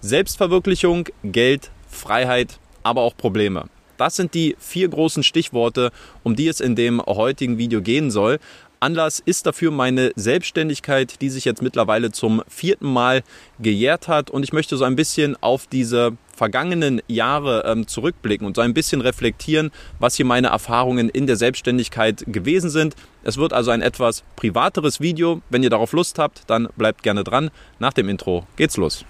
Selbstverwirklichung, Geld, Freiheit, aber auch Probleme. Das sind die vier großen Stichworte, um die es in dem heutigen Video gehen soll. Anlass ist dafür meine Selbstständigkeit, die sich jetzt mittlerweile zum vierten Mal gejährt hat. Und ich möchte so ein bisschen auf diese vergangenen Jahre ähm, zurückblicken und so ein bisschen reflektieren, was hier meine Erfahrungen in der Selbstständigkeit gewesen sind. Es wird also ein etwas privateres Video. Wenn ihr darauf Lust habt, dann bleibt gerne dran. Nach dem Intro geht's los.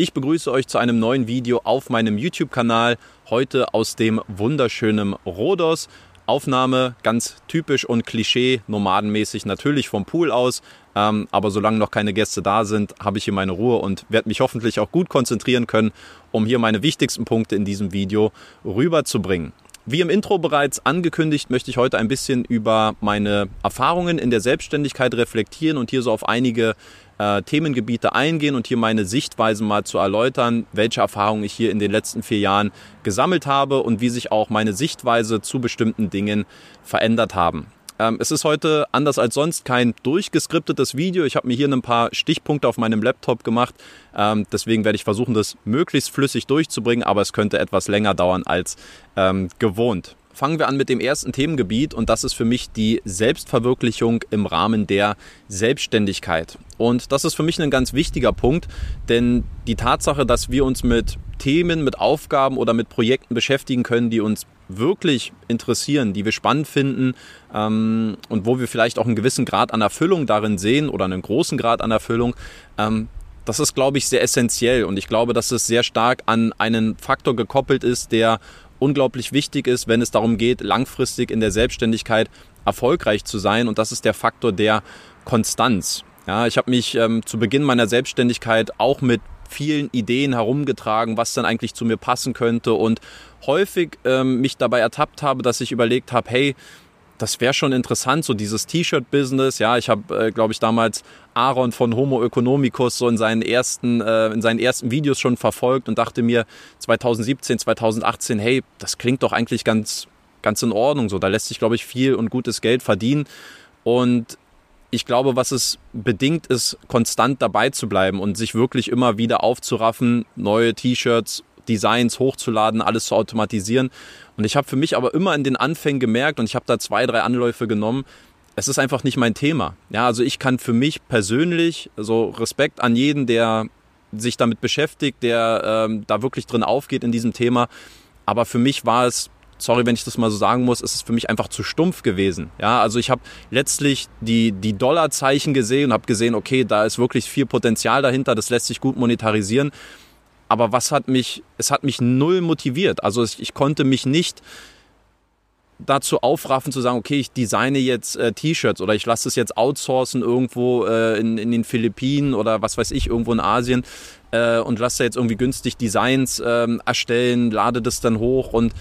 Ich begrüße euch zu einem neuen Video auf meinem YouTube-Kanal. Heute aus dem wunderschönen Rhodos. Aufnahme ganz typisch und klischee, nomadenmäßig natürlich vom Pool aus. Ähm, aber solange noch keine Gäste da sind, habe ich hier meine Ruhe und werde mich hoffentlich auch gut konzentrieren können, um hier meine wichtigsten Punkte in diesem Video rüberzubringen. Wie im Intro bereits angekündigt, möchte ich heute ein bisschen über meine Erfahrungen in der Selbstständigkeit reflektieren und hier so auf einige äh, Themengebiete eingehen und hier meine Sichtweisen mal zu erläutern, welche Erfahrungen ich hier in den letzten vier Jahren gesammelt habe und wie sich auch meine Sichtweise zu bestimmten Dingen verändert haben. Ähm, es ist heute anders als sonst kein durchgeskriptetes Video. Ich habe mir hier ein paar Stichpunkte auf meinem Laptop gemacht. Ähm, deswegen werde ich versuchen, das möglichst flüssig durchzubringen, aber es könnte etwas länger dauern als ähm, gewohnt. Fangen wir an mit dem ersten Themengebiet und das ist für mich die Selbstverwirklichung im Rahmen der Selbstständigkeit. Und das ist für mich ein ganz wichtiger Punkt, denn die Tatsache, dass wir uns mit Themen, mit Aufgaben oder mit Projekten beschäftigen können, die uns wirklich interessieren, die wir spannend finden ähm, und wo wir vielleicht auch einen gewissen Grad an Erfüllung darin sehen oder einen großen Grad an Erfüllung, ähm, das ist, glaube ich, sehr essentiell und ich glaube, dass es sehr stark an einen Faktor gekoppelt ist, der unglaublich wichtig ist, wenn es darum geht, langfristig in der Selbstständigkeit erfolgreich zu sein. Und das ist der Faktor der Konstanz. Ja, ich habe mich ähm, zu Beginn meiner Selbstständigkeit auch mit vielen Ideen herumgetragen, was dann eigentlich zu mir passen könnte und häufig ähm, mich dabei ertappt habe, dass ich überlegt habe, hey, das wäre schon interessant, so dieses T-Shirt-Business. Ja, ich habe, äh, glaube ich, damals Aaron von Homo Economicus so in seinen ersten, äh, in seinen ersten Videos schon verfolgt und dachte mir 2017, 2018, hey, das klingt doch eigentlich ganz, ganz in Ordnung. So, da lässt sich, glaube ich, viel und gutes Geld verdienen. Und ich glaube, was es bedingt, ist, konstant dabei zu bleiben und sich wirklich immer wieder aufzuraffen, neue T-Shirts, Designs hochzuladen, alles zu automatisieren. Und ich habe für mich aber immer in den Anfängen gemerkt, und ich habe da zwei, drei Anläufe genommen, es ist einfach nicht mein Thema. Ja, also ich kann für mich persönlich, so Respekt an jeden, der sich damit beschäftigt, der ähm, da wirklich drin aufgeht in diesem Thema. Aber für mich war es, sorry, wenn ich das mal so sagen muss, ist es für mich einfach zu stumpf gewesen. Ja, also ich habe letztlich die, die Dollarzeichen gesehen und habe gesehen, okay, da ist wirklich viel Potenzial dahinter, das lässt sich gut monetarisieren. Aber was hat mich, es hat mich null motiviert. Also ich, ich konnte mich nicht dazu aufraffen zu sagen, okay, ich designe jetzt äh, T-Shirts oder ich lasse es jetzt outsourcen irgendwo äh, in, in den Philippinen oder was weiß ich, irgendwo in Asien äh, und lasse jetzt irgendwie günstig Designs ähm, erstellen, lade das dann hoch und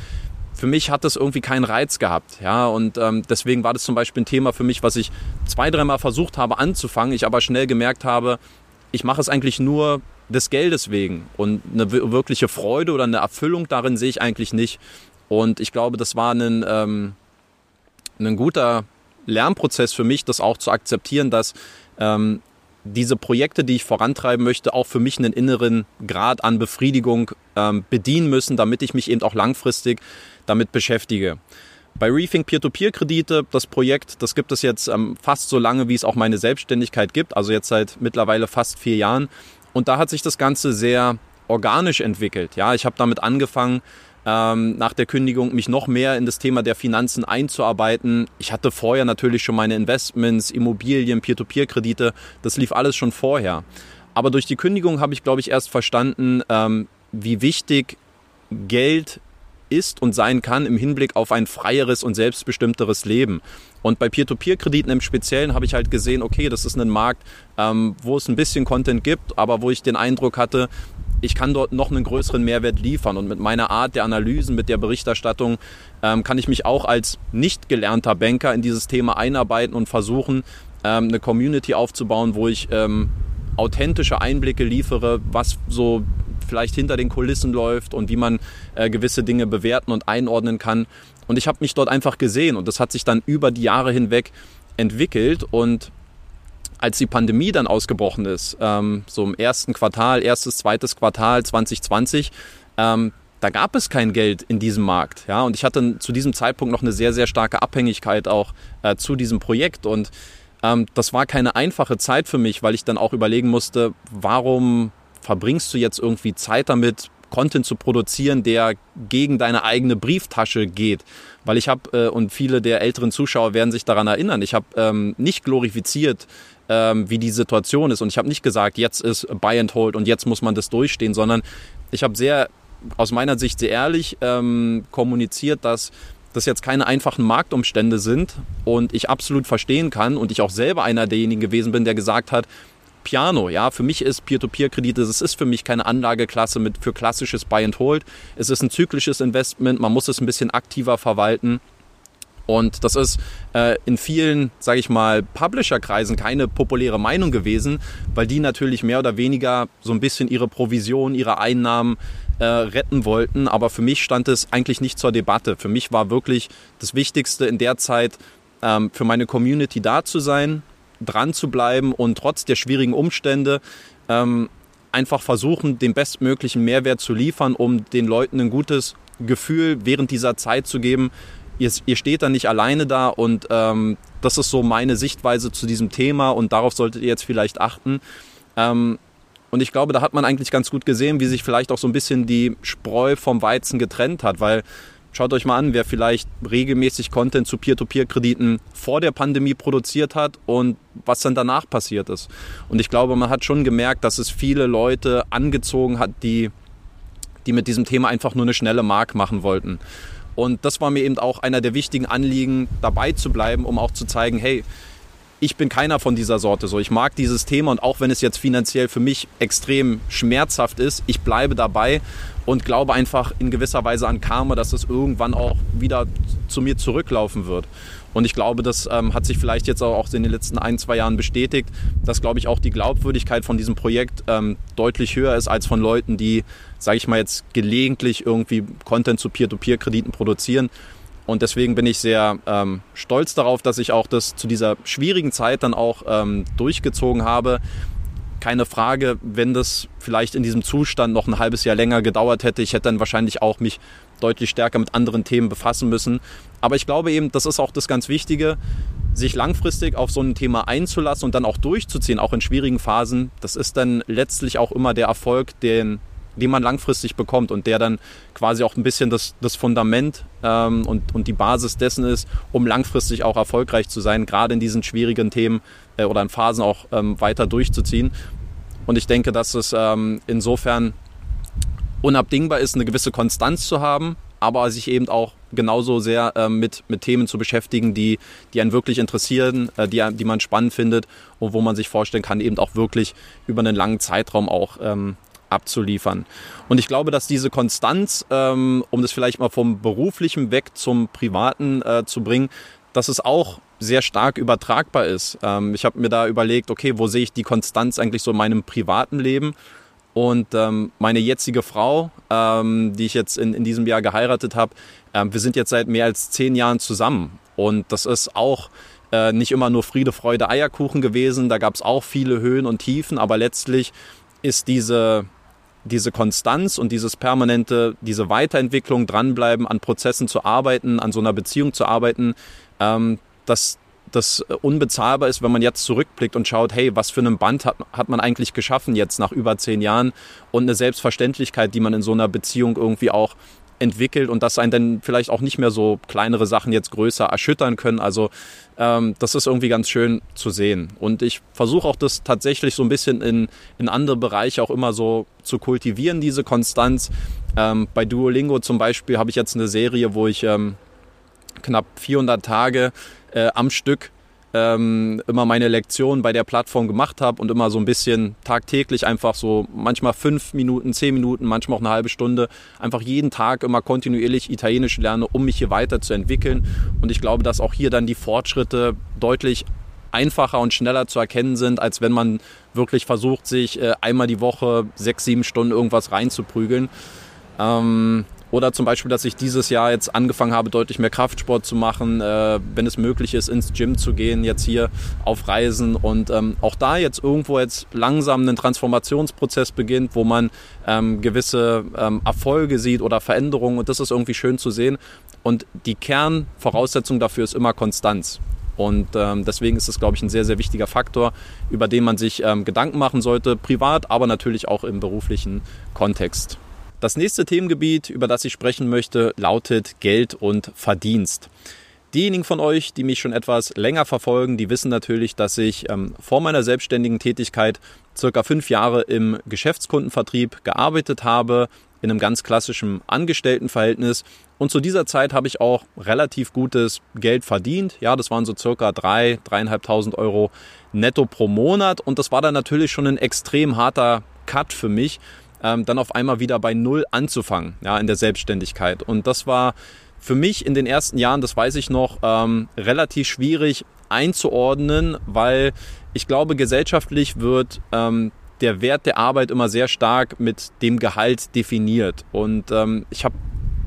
für mich hat das irgendwie keinen Reiz gehabt. Ja, und ähm, deswegen war das zum Beispiel ein Thema für mich, was ich zwei, dreimal versucht habe anzufangen, ich aber schnell gemerkt habe, ich mache es eigentlich nur des Geldes wegen. Und eine wirkliche Freude oder eine Erfüllung darin sehe ich eigentlich nicht. Und ich glaube, das war ein, ähm, ein guter Lernprozess für mich, das auch zu akzeptieren, dass ähm, diese Projekte, die ich vorantreiben möchte, auch für mich einen inneren Grad an Befriedigung ähm, bedienen müssen, damit ich mich eben auch langfristig damit beschäftige. Bei Rethink Peer-to-Peer-Kredite, das Projekt, das gibt es jetzt ähm, fast so lange, wie es auch meine Selbstständigkeit gibt, also jetzt seit mittlerweile fast vier Jahren. Und da hat sich das Ganze sehr organisch entwickelt. Ja, ich habe damit angefangen, ähm, nach der Kündigung mich noch mehr in das Thema der Finanzen einzuarbeiten. Ich hatte vorher natürlich schon meine Investments, Immobilien, Peer-to-Peer-Kredite. Das lief alles schon vorher. Aber durch die Kündigung habe ich, glaube ich, erst verstanden, ähm, wie wichtig Geld ist und sein kann im Hinblick auf ein freieres und selbstbestimmteres Leben. Und bei Peer-to-Peer-Krediten im Speziellen habe ich halt gesehen, okay, das ist ein Markt, ähm, wo es ein bisschen Content gibt, aber wo ich den Eindruck hatte, ich kann dort noch einen größeren Mehrwert liefern. Und mit meiner Art der Analysen, mit der Berichterstattung, ähm, kann ich mich auch als nicht gelernter Banker in dieses Thema einarbeiten und versuchen, ähm, eine Community aufzubauen, wo ich ähm, authentische Einblicke liefere, was so vielleicht hinter den Kulissen läuft und wie man äh, gewisse Dinge bewerten und einordnen kann. Und ich habe mich dort einfach gesehen und das hat sich dann über die Jahre hinweg entwickelt und als die Pandemie dann ausgebrochen ist, ähm, so im ersten Quartal, erstes, zweites Quartal 2020, ähm, da gab es kein Geld in diesem Markt. Ja? Und ich hatte zu diesem Zeitpunkt noch eine sehr, sehr starke Abhängigkeit auch äh, zu diesem Projekt. Und ähm, das war keine einfache Zeit für mich, weil ich dann auch überlegen musste, warum verbringst du jetzt irgendwie Zeit damit, Content zu produzieren, der gegen deine eigene Brieftasche geht. Weil ich habe, äh, und viele der älteren Zuschauer werden sich daran erinnern, ich habe ähm, nicht glorifiziert, ähm, wie die Situation ist. Und ich habe nicht gesagt, jetzt ist Buy and Hold und jetzt muss man das durchstehen, sondern ich habe sehr, aus meiner Sicht sehr ehrlich ähm, kommuniziert, dass das jetzt keine einfachen Marktumstände sind und ich absolut verstehen kann und ich auch selber einer derjenigen gewesen bin, der gesagt hat, Piano, ja, für mich ist Peer-to-Peer-Kredite, es ist für mich keine Anlageklasse mit, für klassisches Buy and Hold. Es ist ein zyklisches Investment, man muss es ein bisschen aktiver verwalten. Und das ist äh, in vielen, sage ich mal, Publisher-Kreisen keine populäre Meinung gewesen, weil die natürlich mehr oder weniger so ein bisschen ihre Provision, ihre Einnahmen äh, retten wollten. Aber für mich stand es eigentlich nicht zur Debatte. Für mich war wirklich das Wichtigste in der Zeit, ähm, für meine Community da zu sein, dran zu bleiben und trotz der schwierigen Umstände ähm, einfach versuchen, den bestmöglichen Mehrwert zu liefern, um den Leuten ein gutes Gefühl während dieser Zeit zu geben, ihr, ihr steht da nicht alleine da und ähm, das ist so meine Sichtweise zu diesem Thema und darauf solltet ihr jetzt vielleicht achten. Ähm, und ich glaube, da hat man eigentlich ganz gut gesehen, wie sich vielleicht auch so ein bisschen die Spreu vom Weizen getrennt hat, weil schaut euch mal an, wer vielleicht regelmäßig Content zu Peer-to-Peer-Krediten vor der Pandemie produziert hat und was dann danach passiert ist. Und ich glaube, man hat schon gemerkt, dass es viele Leute angezogen hat, die, die mit diesem Thema einfach nur eine schnelle Mark machen wollten. Und das war mir eben auch einer der wichtigen Anliegen, dabei zu bleiben, um auch zu zeigen, hey, ich bin keiner von dieser Sorte. So, ich mag dieses Thema und auch wenn es jetzt finanziell für mich extrem schmerzhaft ist, ich bleibe dabei und glaube einfach in gewisser Weise an Karma, dass es irgendwann auch wieder zu mir zurücklaufen wird. Und ich glaube, das ähm, hat sich vielleicht jetzt auch in den letzten ein, zwei Jahren bestätigt, dass, glaube ich, auch die Glaubwürdigkeit von diesem Projekt ähm, deutlich höher ist als von Leuten, die, sage ich mal jetzt, gelegentlich irgendwie Content zu Peer-to-Peer-Krediten produzieren. Und deswegen bin ich sehr ähm, stolz darauf, dass ich auch das zu dieser schwierigen Zeit dann auch ähm, durchgezogen habe. Keine Frage, wenn das vielleicht in diesem Zustand noch ein halbes Jahr länger gedauert hätte, ich hätte dann wahrscheinlich auch mich deutlich stärker mit anderen Themen befassen müssen. Aber ich glaube eben, das ist auch das ganz Wichtige, sich langfristig auf so ein Thema einzulassen und dann auch durchzuziehen, auch in schwierigen Phasen. Das ist dann letztlich auch immer der Erfolg, den, den man langfristig bekommt und der dann quasi auch ein bisschen das, das Fundament ähm, und, und die Basis dessen ist, um langfristig auch erfolgreich zu sein, gerade in diesen schwierigen Themen äh, oder in Phasen auch ähm, weiter durchzuziehen. Und ich denke, dass es ähm, insofern unabdingbar ist, eine gewisse Konstanz zu haben, aber sich eben auch genauso sehr äh, mit, mit Themen zu beschäftigen, die, die einen wirklich interessieren, äh, die, die man spannend findet und wo man sich vorstellen kann, eben auch wirklich über einen langen Zeitraum auch ähm, abzuliefern. Und ich glaube, dass diese Konstanz, ähm, um das vielleicht mal vom beruflichen weg zum privaten äh, zu bringen, dass es auch sehr stark übertragbar ist. Ähm, ich habe mir da überlegt, okay, wo sehe ich die Konstanz eigentlich so in meinem privaten Leben? Und ähm, meine jetzige Frau, ähm, die ich jetzt in, in diesem Jahr geheiratet habe, ähm, wir sind jetzt seit mehr als zehn Jahren zusammen. Und das ist auch äh, nicht immer nur Friede, Freude, Eierkuchen gewesen. Da gab es auch viele Höhen und Tiefen. Aber letztlich ist diese, diese Konstanz und dieses permanente, diese Weiterentwicklung, dranbleiben, an Prozessen zu arbeiten, an so einer Beziehung zu arbeiten, ähm, das, das unbezahlbar ist, wenn man jetzt zurückblickt und schaut, hey, was für ein Band hat, hat man eigentlich geschaffen jetzt nach über zehn Jahren? Und eine Selbstverständlichkeit, die man in so einer Beziehung irgendwie auch entwickelt und dass einen dann vielleicht auch nicht mehr so kleinere Sachen jetzt größer erschüttern können. Also ähm, das ist irgendwie ganz schön zu sehen. Und ich versuche auch das tatsächlich so ein bisschen in, in andere Bereiche auch immer so zu kultivieren, diese Konstanz. Ähm, bei Duolingo zum Beispiel habe ich jetzt eine Serie, wo ich ähm, knapp 400 Tage äh, am Stück ähm, immer meine Lektionen bei der Plattform gemacht habe und immer so ein bisschen tagtäglich einfach so manchmal fünf Minuten, zehn Minuten, manchmal auch eine halbe Stunde einfach jeden Tag immer kontinuierlich Italienisch lerne, um mich hier weiterzuentwickeln. Und ich glaube, dass auch hier dann die Fortschritte deutlich einfacher und schneller zu erkennen sind, als wenn man wirklich versucht, sich äh, einmal die Woche sechs, sieben Stunden irgendwas reinzuprügeln. Ähm, Oder zum Beispiel, dass ich dieses Jahr jetzt angefangen habe, deutlich mehr Kraftsport zu machen, äh, wenn es möglich ist, ins Gym zu gehen, jetzt hier auf Reisen und ähm, auch da jetzt irgendwo jetzt langsam einen Transformationsprozess beginnt, wo man ähm, gewisse ähm, Erfolge sieht oder Veränderungen und das ist irgendwie schön zu sehen. Und die Kernvoraussetzung dafür ist immer Konstanz. Und ähm, deswegen ist es, glaube ich, ein sehr, sehr wichtiger Faktor, über den man sich ähm, Gedanken machen sollte, privat, aber natürlich auch im beruflichen Kontext. Das nächste Themengebiet, über das ich sprechen möchte, lautet Geld und Verdienst. Diejenigen von euch, die mich schon etwas länger verfolgen, die wissen natürlich, dass ich ähm, vor meiner selbstständigen Tätigkeit circa fünf Jahre im Geschäftskundenvertrieb gearbeitet habe, in einem ganz klassischen Angestelltenverhältnis. Und zu dieser Zeit habe ich auch relativ gutes Geld verdient. Ja, das waren so circa drei, dreieinhalbtausend Euro netto pro Monat. Und das war dann natürlich schon ein extrem harter Cut für mich, ähm, dann auf einmal wieder bei Null anzufangen, ja, in der Selbstständigkeit. Und das war für mich in den ersten Jahren, das weiß ich noch, ähm, relativ schwierig einzuordnen, weil ich glaube, gesellschaftlich wird ähm, der Wert der Arbeit immer sehr stark mit dem Gehalt definiert. Und ähm, ich habe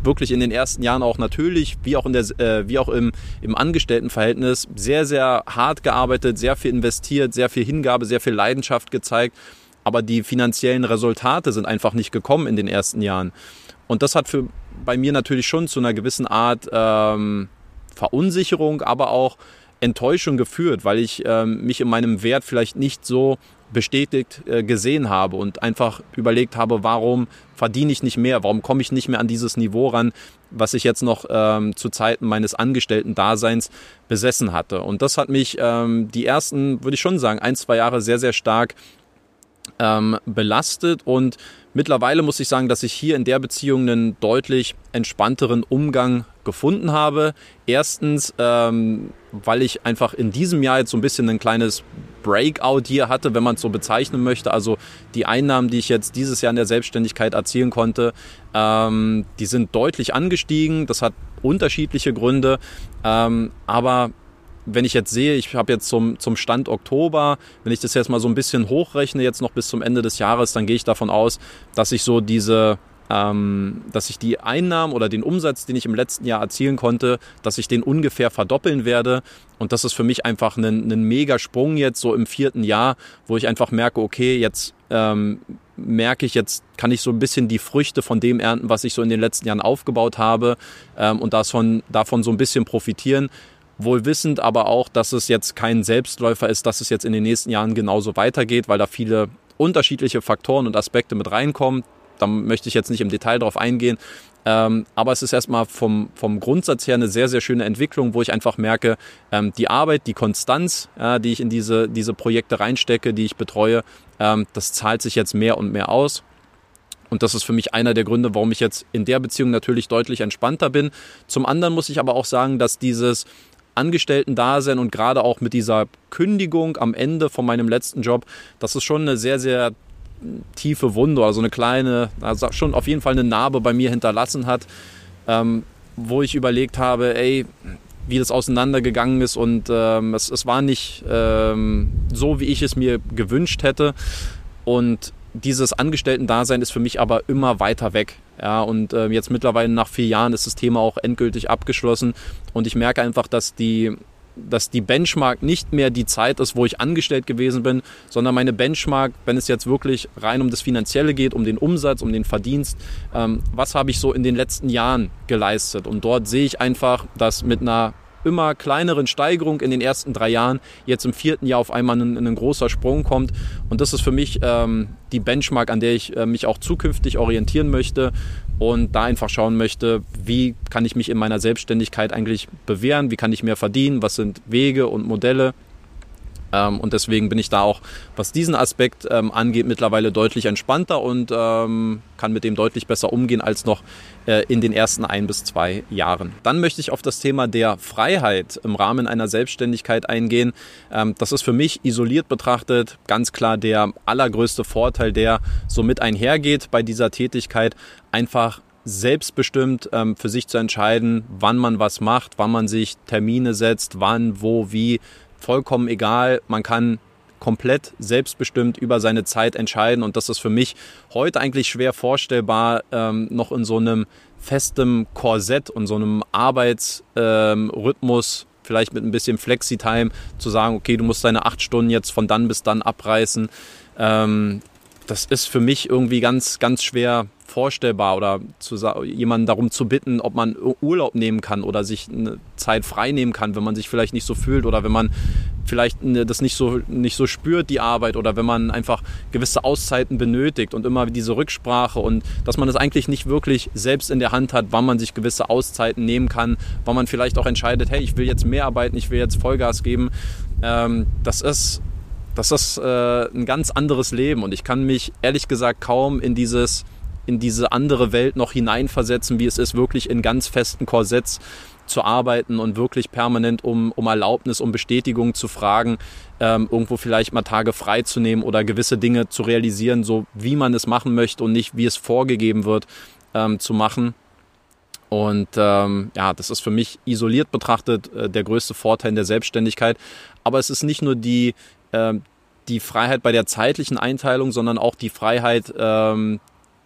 wirklich in den ersten Jahren auch natürlich, wie auch, in der, äh, wie auch im, im Angestelltenverhältnis, sehr, sehr hart gearbeitet, sehr viel investiert, sehr viel Hingabe, sehr viel Leidenschaft gezeigt aber die finanziellen Resultate sind einfach nicht gekommen in den ersten Jahren. Und das hat für, bei mir natürlich schon zu einer gewissen Art ähm, Verunsicherung, aber auch Enttäuschung geführt, weil ich ähm, mich in meinem Wert vielleicht nicht so bestätigt äh, gesehen habe und einfach überlegt habe, warum verdiene ich nicht mehr, warum komme ich nicht mehr an dieses Niveau ran, was ich jetzt noch ähm, zu Zeiten meines Angestellten-Daseins besessen hatte. Und das hat mich ähm, die ersten, würde ich schon sagen, ein, zwei Jahre sehr, sehr stark ähm, belastet und mittlerweile muss ich sagen, dass ich hier in der Beziehung einen deutlich entspannteren Umgang gefunden habe. Erstens, ähm, weil ich einfach in diesem Jahr jetzt so ein bisschen ein kleines Breakout hier hatte, wenn man es so bezeichnen möchte. Also die Einnahmen, die ich jetzt dieses Jahr in der Selbstständigkeit erzielen konnte, ähm, die sind deutlich angestiegen. Das hat unterschiedliche Gründe. Ähm, aber wenn ich jetzt sehe, ich habe jetzt zum, zum Stand Oktober, wenn ich das jetzt mal so ein bisschen hochrechne, jetzt noch bis zum Ende des Jahres, dann gehe ich davon aus, dass ich so diese, ähm, dass ich die Einnahmen oder den Umsatz, den ich im letzten Jahr erzielen konnte, dass ich den ungefähr verdoppeln werde. Und das ist für mich einfach ein, ein mega Sprung jetzt so im vierten Jahr, wo ich einfach merke, okay, jetzt ähm, merke ich, jetzt kann ich so ein bisschen die Früchte von dem ernten, was ich so in den letzten Jahren aufgebaut habe ähm, und davon, davon so ein bisschen profitieren wohl wissend aber auch, dass es jetzt kein Selbstläufer ist, dass es jetzt in den nächsten Jahren genauso weitergeht, weil da viele unterschiedliche Faktoren und Aspekte mit reinkommen. Da möchte ich jetzt nicht im Detail drauf eingehen. Ähm, aber es ist erstmal vom, vom Grundsatz her eine sehr, sehr schöne Entwicklung, wo ich einfach merke, ähm, die Arbeit, die Konstanz, äh, die ich in diese, diese Projekte reinstecke, die ich betreue, ähm, das zahlt sich jetzt mehr und mehr aus. Und das ist für mich einer der Gründe, warum ich jetzt in der Beziehung natürlich deutlich entspannter bin. Zum anderen muss ich aber auch sagen, dass dieses Angestellten-Dasein und gerade auch mit dieser Kündigung am Ende von meinem letzten Job, das ist schon eine sehr, sehr tiefe Wunde, also eine kleine, also schon auf jeden Fall eine Narbe bei mir hinterlassen hat, ähm, wo ich überlegt habe, ey, wie das auseinandergegangen ist und ähm, es, es, war nicht ähm, so, wie ich es mir gewünscht hätte. Und dieses Angestellten-Dasein ist für mich aber immer weiter weg. Ja, und äh, jetzt mittlerweile nach vier Jahren ist das Thema auch endgültig abgeschlossen. Und ich merke einfach, dass die, dass die Benchmark nicht mehr die Zeit ist, wo ich angestellt gewesen bin, sondern meine Benchmark, wenn es jetzt wirklich rein um das Finanzielle geht, um den Umsatz, um den Verdienst, ähm, was habe ich so in den letzten Jahren geleistet? Und dort sehe ich einfach, dass mit einer immer kleineren Steigerung in den ersten drei Jahren jetzt im vierten Jahr auf einmal ein, ein großer Sprung kommt. Und das ist für mich ähm, die Benchmark, an der ich äh, mich auch zukünftig orientieren möchte und da einfach schauen möchte, wie kann ich mich in meiner Selbstständigkeit eigentlich bewähren, wie kann ich mehr verdienen, was sind Wege und Modelle, ähm, und deswegen bin ich da auch, was diesen Aspekt ähm, angeht, mittlerweile deutlich entspannter und ähm, kann mit dem deutlich besser umgehen als noch äh, in den ersten ein bis zwei Jahren. Dann möchte ich auf das Thema der Freiheit im Rahmen einer Selbstständigkeit eingehen. Ähm, das ist für mich isoliert betrachtet ganz klar der allergrößte Vorteil, der somit einhergeht bei dieser Tätigkeit. Einfach selbstbestimmt ähm, für sich zu entscheiden, wann man was macht, wann man sich Termine setzt, wann, wo, wie vollkommen egal. Man kann komplett selbstbestimmt über seine Zeit entscheiden und das ist für mich heute eigentlich schwer vorstellbar, ähm, noch in so einem festem Korsett und so einem Arbeitsrhythmus, ähm, vielleicht mit ein bisschen Flexi-Time, zu sagen, okay, du musst deine acht Stunden jetzt von dann bis dann abreißen. Ähm, das ist für mich irgendwie ganz, ganz schwer vorstellbar oder zu, jemanden darum zu bitten, ob man Urlaub nehmen kann oder sich eine Zeit frei nehmen kann, wenn man sich vielleicht nicht so fühlt oder wenn man vielleicht das nicht so, nicht so spürt, die Arbeit oder wenn man einfach gewisse Auszeiten benötigt und immer diese Rücksprache und dass man es das eigentlich nicht wirklich selbst in der Hand hat, wann man sich gewisse Auszeiten nehmen kann, wann man vielleicht auch entscheidet, hey, ich will jetzt mehr arbeiten, ich will jetzt Vollgas geben. Ähm, das ist das ist äh, ein ganz anderes Leben und ich kann mich ehrlich gesagt kaum in dieses in diese andere Welt noch hineinversetzen, wie es ist, wirklich in ganz festen Korsetts zu arbeiten und wirklich permanent um, um Erlaubnis, um Bestätigung zu fragen, ähm, irgendwo vielleicht mal Tage frei zu nehmen oder gewisse Dinge zu realisieren, so wie man es machen möchte und nicht wie es vorgegeben wird ähm, zu machen. Und ähm, ja, das ist für mich isoliert betrachtet äh, der größte Vorteil in der Selbstständigkeit. Aber es ist nicht nur die, äh, die Freiheit bei der zeitlichen Einteilung, sondern auch die Freiheit, ähm,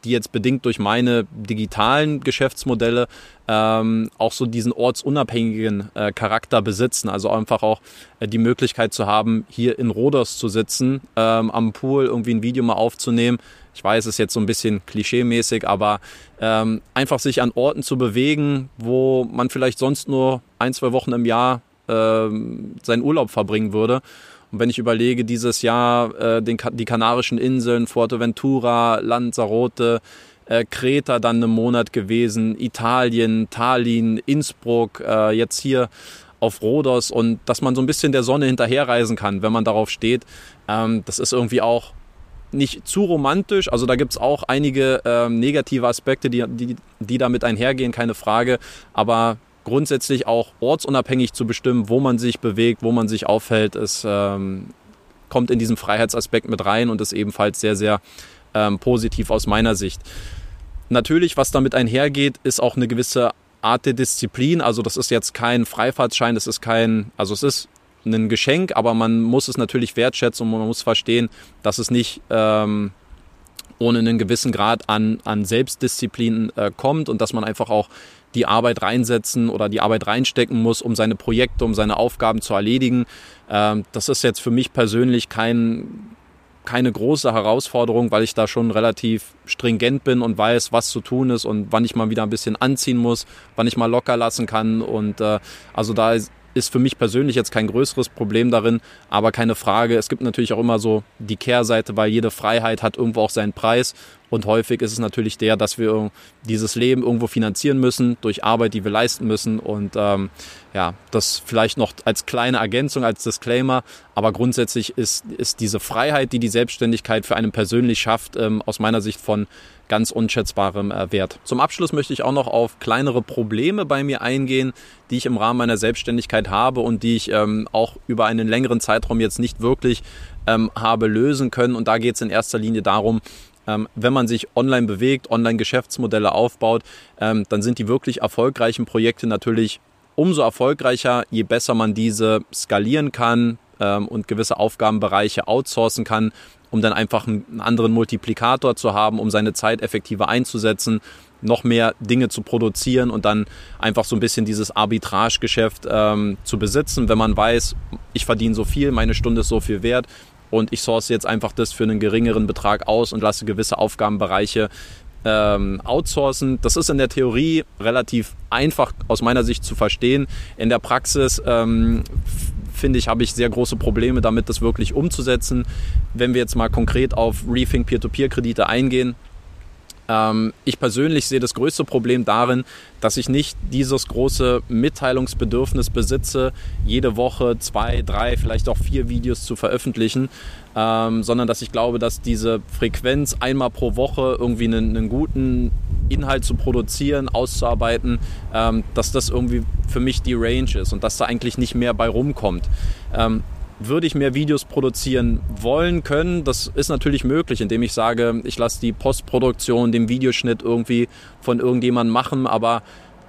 die jetzt bedingt durch meine digitalen Geschäftsmodelle ähm, auch so diesen ortsunabhängigen äh, Charakter besitzen. Also einfach auch äh, die Möglichkeit zu haben, hier in Rodos zu sitzen, ähm, am Pool irgendwie ein Video mal aufzunehmen. Ich weiß, es ist jetzt so ein bisschen klischeemäßig, aber ähm, einfach sich an Orten zu bewegen, wo man vielleicht sonst nur ein, zwei Wochen im Jahr ähm, seinen Urlaub verbringen würde und wenn ich überlege, dieses Jahr äh, den, die Kanarischen Inseln, Fuerteventura, Lanzarote, äh, Kreta dann einen Monat gewesen, Italien, Tallinn, Innsbruck, äh, jetzt hier auf Rhodos und dass man so ein bisschen der Sonne hinterherreisen kann, wenn man darauf steht, ähm, das ist irgendwie auch nicht zu romantisch. Also da gibt es auch einige ähm, negative Aspekte, die, die, die damit einhergehen, keine Frage. Aber grundsätzlich auch ortsunabhängig zu bestimmen, wo man sich bewegt, wo man sich aufhält, ist, ähm, kommt in diesen Freiheitsaspekt mit rein und ist ebenfalls sehr, sehr ähm, positiv aus meiner Sicht. Natürlich, was damit einhergeht, ist auch eine gewisse Art der Disziplin. Also das ist jetzt kein Freifahrtschein, das ist kein, also es ist ein Geschenk, aber man muss es natürlich wertschätzen und man muss verstehen, dass es nicht ähm, ohne einen gewissen Grad an, an Selbstdisziplin äh, kommt und dass man einfach auch die Arbeit reinsetzen oder die Arbeit reinstecken muss, um seine Projekte, um seine Aufgaben zu erledigen. Ähm, das ist jetzt für mich persönlich kein, keine große Herausforderung, weil ich da schon relativ stringent bin und weiß, was zu tun ist und wann ich mal wieder ein bisschen anziehen muss, wann ich mal locker lassen kann. Und äh, also da ist für mich persönlich jetzt kein größeres Problem darin, aber keine Frage. Es gibt natürlich auch immer so die Kehrseite, weil jede Freiheit hat irgendwo auch seinen Preis. Und häufig ist es natürlich der, dass wir dieses Leben irgendwo finanzieren müssen durch Arbeit, die wir leisten müssen. Und ähm, ja, das vielleicht noch als kleine Ergänzung, als Disclaimer. Aber grundsätzlich ist, ist diese Freiheit, die die Selbstständigkeit für einen persönlich schafft, ähm, aus meiner Sicht von ganz unschätzbarem äh, Wert. Zum Abschluss möchte ich auch noch auf kleinere Probleme bei mir eingehen, die ich im Rahmen meiner Selbstständigkeit habe und die ich ähm, auch über einen längeren Zeitraum jetzt nicht wirklich ähm, habe lösen können. Und da geht es in erster Linie darum, ähm, wenn man sich online bewegt, online Geschäftsmodelle aufbaut, ähm, dann sind die wirklich erfolgreichen Projekte natürlich umso erfolgreicher, je besser man diese skalieren kann ähm, und gewisse Aufgabenbereiche outsourcen kann, um dann einfach einen anderen Multiplikator zu haben, um seine Zeit effektiver einzusetzen, noch mehr Dinge zu produzieren und dann einfach so ein bisschen dieses Arbitragegeschäft ähm, zu besitzen, wenn man weiß, ich verdiene so viel, meine Stunde ist so viel wert, und ich source jetzt einfach das für einen geringeren Betrag aus und lasse gewisse Aufgabenbereiche ähm, outsourcen. Das ist in der Theorie relativ einfach aus meiner Sicht zu verstehen. In der Praxis ähm, finde ich, habe ich sehr große Probleme damit, das wirklich umzusetzen. Wenn wir jetzt mal konkret auf Rethink Peer-to-Peer-Kredite eingehen, ich persönlich sehe das größte Problem darin, dass ich nicht dieses große Mitteilungsbedürfnis besitze, jede Woche zwei, drei, vielleicht auch vier Videos zu veröffentlichen, ähm, sondern dass ich glaube, dass diese Frequenz einmal pro Woche irgendwie einen, einen guten Inhalt zu produzieren, auszuarbeiten, ähm, dass das irgendwie für mich die Range ist und dass da eigentlich nicht mehr bei rumkommt. Würde ich mehr Videos produzieren wollen können? Das ist natürlich möglich, indem ich sage, ich lasse die Postproduktion, den Videoschnitt irgendwie von irgendjemandem machen, aber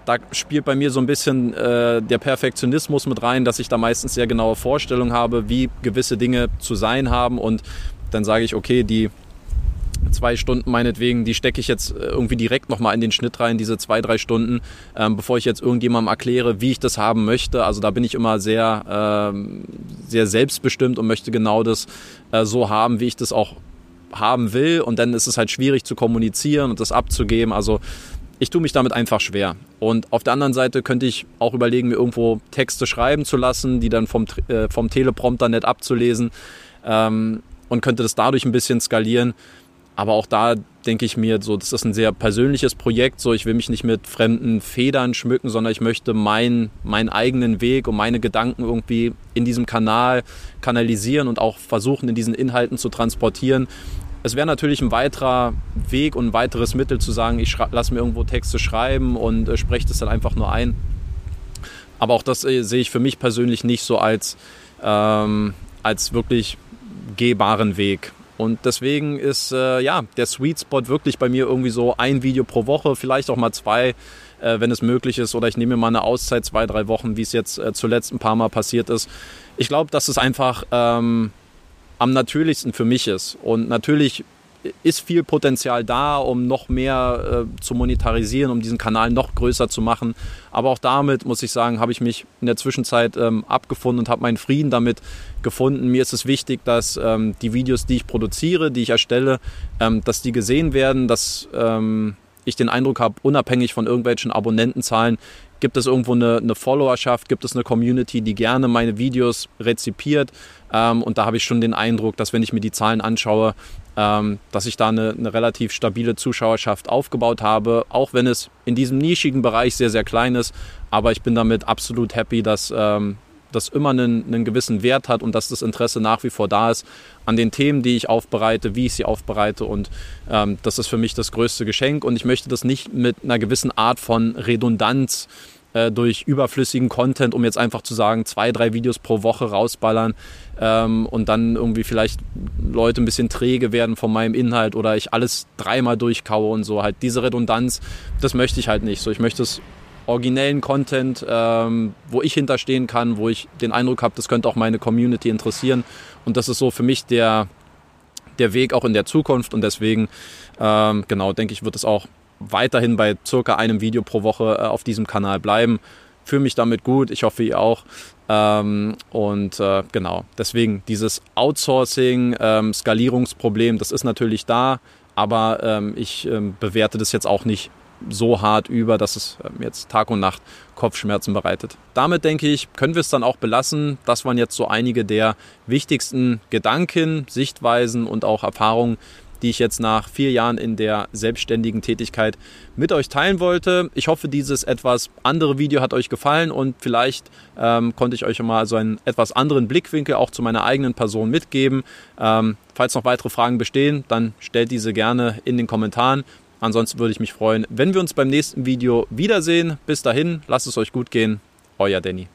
da spielt bei mir so ein bisschen äh, der Perfektionismus mit rein, dass ich da meistens sehr genaue Vorstellungen habe, wie gewisse Dinge zu sein haben und dann sage ich, okay, die zwei Stunden meinetwegen, die stecke ich jetzt äh, irgendwie direkt nochmal in den Schnitt rein, diese zwei, drei Stunden, ähm, bevor ich jetzt irgendjemandem erkläre, wie ich das haben möchte. Also da bin ich immer sehr, ähm, sehr selbstbestimmt und möchte genau das äh, so haben, wie ich das auch haben will. Und dann ist es halt schwierig zu kommunizieren und das abzugeben. Also ich tue mich damit einfach schwer. Und auf der anderen Seite könnte ich auch überlegen, mir irgendwo Texte schreiben zu lassen, die dann vom, äh, vom Teleprompter nett abzulesen ähm, und könnte das dadurch ein bisschen skalieren. Aber auch da denke ich mir, so, das ist ein sehr persönliches Projekt. So, ich will mich nicht mit fremden Federn schmücken, sondern ich möchte meinen, meinen eigenen Weg und meine Gedanken irgendwie in diesem Kanal kanalisieren und auch versuchen, in diesen Inhalten zu transportieren. Es wäre natürlich ein weiterer Weg und ein weiteres Mittel zu sagen, ich lasse mir irgendwo Texte schreiben und äh, spreche das dann einfach nur ein. Aber auch das äh, sehe ich für mich persönlich nicht so als, ähm, als wirklich gehbaren Weg. Und deswegen ist äh, ja der Sweet Spot wirklich bei mir irgendwie so ein Video pro Woche, vielleicht auch mal zwei, äh, wenn es möglich ist. Oder ich nehme mir mal eine Auszeit, zwei, drei Wochen, wie es jetzt äh, zuletzt ein paar Mal passiert ist. Ich glaube, dass es einfach ähm, am natürlichsten für mich ist. Und natürlich ist viel Potenzial da, um noch mehr äh, zu monetarisieren, um diesen Kanal noch größer zu machen. Aber auch damit, muss ich sagen, habe ich mich in der Zwischenzeit ähm, abgefunden und habe meinen Frieden damit gefunden. Mir ist es wichtig, dass ähm, die Videos, die ich produziere, die ich erstelle, ähm, dass die gesehen werden, dass ähm, ich den Eindruck habe, unabhängig von irgendwelchen Abonnentenzahlen, gibt es irgendwo eine, eine Followerschaft, gibt es eine Community, die gerne meine Videos rezipiert. Ähm, und da habe ich schon den Eindruck, dass wenn ich mir die Zahlen anschaue, ähm, dass ich da eine, eine, relativ stabile Zuschauerschaft aufgebaut habe, auch wenn es in diesem nischigen Bereich sehr, sehr klein ist. Aber ich bin damit absolut happy, dass ähm, das immer einen, einen, gewissen Wert hat und dass das Interesse nach wie vor da ist an den Themen, die ich aufbereite, wie ich sie aufbereite. Und ähm, das ist für mich das größte Geschenk. Und ich möchte das nicht mit einer gewissen Art von Redundanz äh, durch überflüssigen Content, um jetzt einfach zu sagen, zwei, drei Videos pro Woche rausballern ähm, und dann irgendwie vielleicht Leute ein bisschen träge werden von meinem Inhalt oder ich alles dreimal durchkaue und so. Halt diese Redundanz, das möchte ich halt nicht. So, ich möchte es originellen Content, ähm, wo ich hinterstehen kann, wo ich den Eindruck habe, das könnte auch meine Community interessieren. Und das ist so für mich der, der Weg auch in der Zukunft. Und deswegen, ähm, genau, denke ich, wird es auch weiterhin bei circa einem Video pro Woche äh, auf diesem Kanal bleiben. Fühle mich damit gut, ich hoffe ihr auch. Ähm, und äh, genau, deswegen dieses Outsourcing, ähm, Skalierungsproblem, das ist natürlich da, aber ähm, ich ähm, bewerte das jetzt auch nicht so hart über, dass es ähm, jetzt Tag und Nacht Kopfschmerzen bereitet. Damit denke ich, können wir es dann auch belassen. Das waren jetzt so einige der wichtigsten Gedanken, Sichtweisen und auch Erfahrungen, die ich jetzt nach vier Jahren in der selbstständigen Tätigkeit mit euch teilen wollte. Ich hoffe, dieses etwas andere Video hat euch gefallen und vielleicht ähm, konnte ich euch mal so einen etwas anderen Blickwinkel auch zu meiner eigenen Person mitgeben. Ähm, falls noch weitere Fragen bestehen, dann stellt diese gerne in den Kommentaren. Ansonsten würde ich mich freuen, wenn wir uns beim nächsten Video wiedersehen. Bis dahin, lasst es euch gut gehen. Euer Danny.